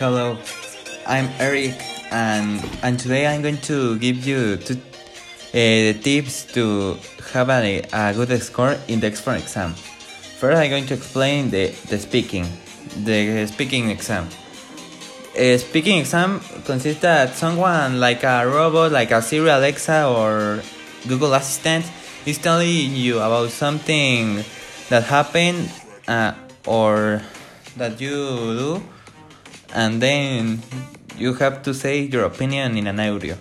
Hello, I'm Eric, and and today I'm going to give you two uh, tips to have a, a good score in the Oxford exam. First, I'm going to explain the, the speaking, the speaking exam. A speaking exam consists that someone like a robot, like a Siri, Alexa, or Google Assistant is telling you about something that happened uh, or that you do, and then you have to say your opinion in an audio.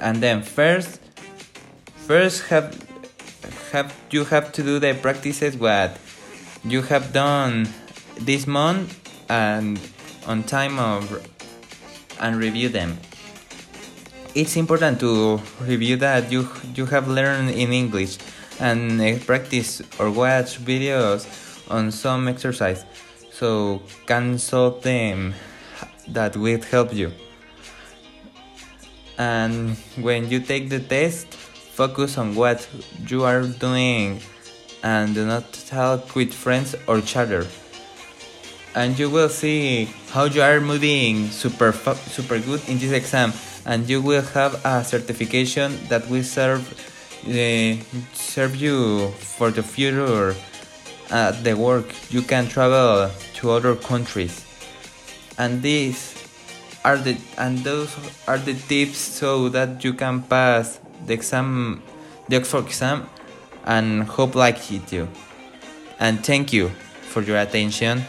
And then first, first have have you have to do the practices what you have done this month and on time of and review them. It's important to review that you you have learned in English and uh, practice or watch videos on some exercise so can solve them that will help you. And when you take the test, focus on what you are doing and do not talk with friends or chatter. And you will see how you are moving super super good in this exam and you will have a certification that will serve uh, serve you for the future at the work, you can travel to other countries, and these are the and those are the tips so that you can pass the exam, the Oxford exam, and hope like it you. And thank you for your attention.